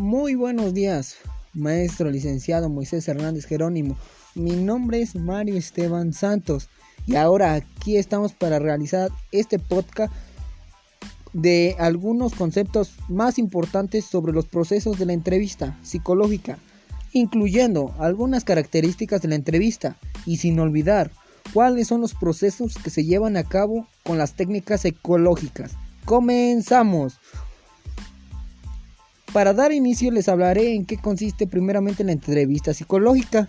Muy buenos días, maestro licenciado Moisés Hernández Jerónimo. Mi nombre es Mario Esteban Santos y ahora aquí estamos para realizar este podcast de algunos conceptos más importantes sobre los procesos de la entrevista psicológica, incluyendo algunas características de la entrevista y sin olvidar cuáles son los procesos que se llevan a cabo con las técnicas psicológicas. Comenzamos. Para dar inicio les hablaré en qué consiste primeramente la entrevista psicológica,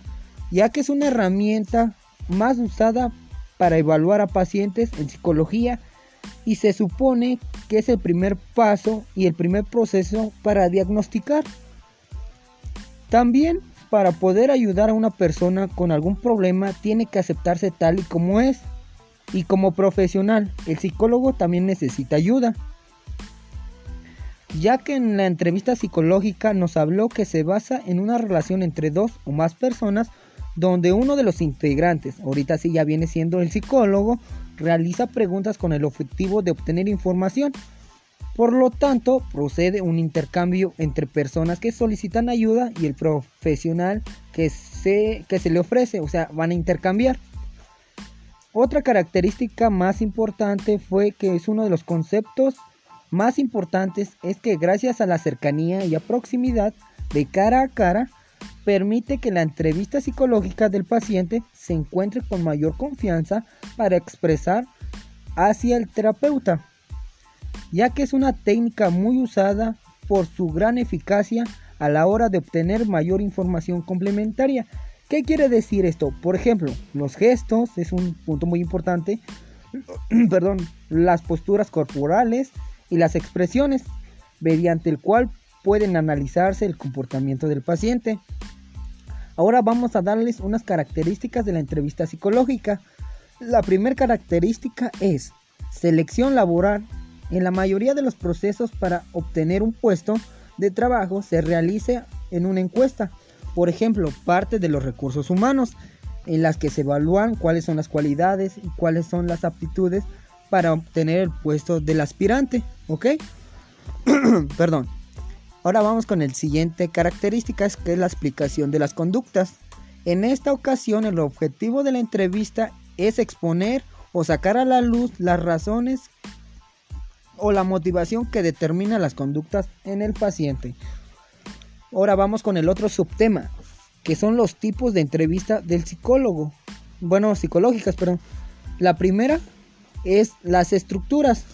ya que es una herramienta más usada para evaluar a pacientes en psicología y se supone que es el primer paso y el primer proceso para diagnosticar. También para poder ayudar a una persona con algún problema tiene que aceptarse tal y como es. Y como profesional, el psicólogo también necesita ayuda ya que en la entrevista psicológica nos habló que se basa en una relación entre dos o más personas donde uno de los integrantes, ahorita sí ya viene siendo el psicólogo, realiza preguntas con el objetivo de obtener información. Por lo tanto, procede un intercambio entre personas que solicitan ayuda y el profesional que se, que se le ofrece, o sea, van a intercambiar. Otra característica más importante fue que es uno de los conceptos más importantes es que gracias a la cercanía y a proximidad de cara a cara, permite que la entrevista psicológica del paciente se encuentre con mayor confianza para expresar hacia el terapeuta, ya que es una técnica muy usada por su gran eficacia a la hora de obtener mayor información complementaria. ¿Qué quiere decir esto? Por ejemplo, los gestos es un punto muy importante. Perdón, las posturas corporales, y las expresiones, mediante el cual pueden analizarse el comportamiento del paciente. Ahora vamos a darles unas características de la entrevista psicológica. La primera característica es selección laboral. En la mayoría de los procesos para obtener un puesto de trabajo se realiza en una encuesta. Por ejemplo, parte de los recursos humanos, en las que se evalúan cuáles son las cualidades y cuáles son las aptitudes para obtener el puesto del aspirante, ¿ok? Perdón. Ahora vamos con el siguiente características que es la explicación de las conductas. En esta ocasión el objetivo de la entrevista es exponer o sacar a la luz las razones o la motivación que determina las conductas en el paciente. Ahora vamos con el otro subtema, que son los tipos de entrevista del psicólogo. Bueno, psicológicas, perdón. La primera es las estructuras.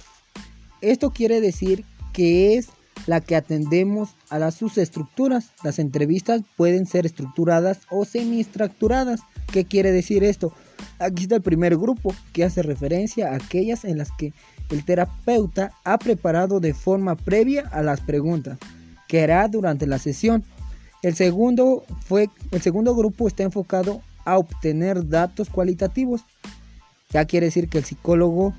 Esto quiere decir que es la que atendemos a las subestructuras. Las entrevistas pueden ser estructuradas o semiestructuradas. ¿Qué quiere decir esto? Aquí está el primer grupo que hace referencia a aquellas en las que el terapeuta ha preparado de forma previa a las preguntas que hará durante la sesión. El segundo, fue, el segundo grupo está enfocado a obtener datos cualitativos ya quiere decir que el psicólogo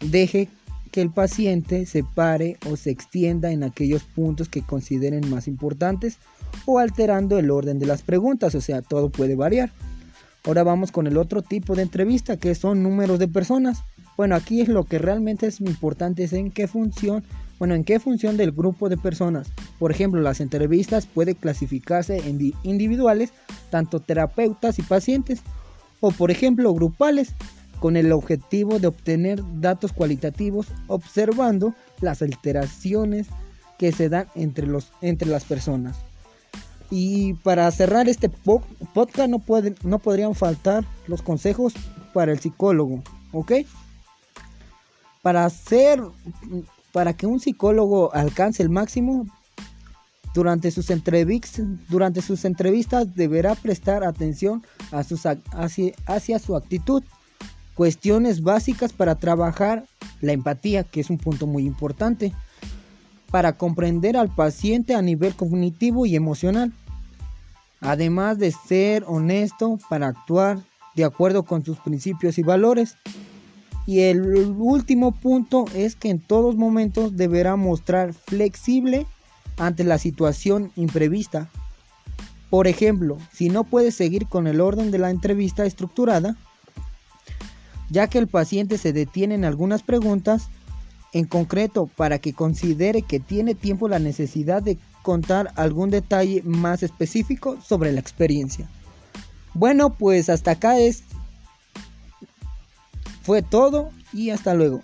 deje que el paciente se pare o se extienda en aquellos puntos que consideren más importantes o alterando el orden de las preguntas, o sea, todo puede variar. Ahora vamos con el otro tipo de entrevista que son números de personas. Bueno, aquí es lo que realmente es importante es en qué función, bueno, en qué función del grupo de personas. Por ejemplo, las entrevistas pueden clasificarse en individuales, tanto terapeutas y pacientes, o por ejemplo, grupales, con el objetivo de obtener datos cualitativos observando las alteraciones que se dan entre, los, entre las personas. Y para cerrar este podcast no, pueden, no podrían faltar los consejos para el psicólogo, ¿ok? Para hacer, para que un psicólogo alcance el máximo, durante sus, entrevistas, durante sus entrevistas deberá prestar atención a sus, hacia, hacia su actitud cuestiones básicas para trabajar la empatía, que es un punto muy importante, para comprender al paciente a nivel cognitivo y emocional, además de ser honesto para actuar de acuerdo con sus principios y valores. Y el último punto es que en todos momentos deberá mostrar flexible ante la situación imprevista. Por ejemplo, si no puede seguir con el orden de la entrevista estructurada, ya que el paciente se detiene en algunas preguntas, en concreto para que considere que tiene tiempo la necesidad de contar algún detalle más específico sobre la experiencia. Bueno, pues hasta acá es fue todo y hasta luego.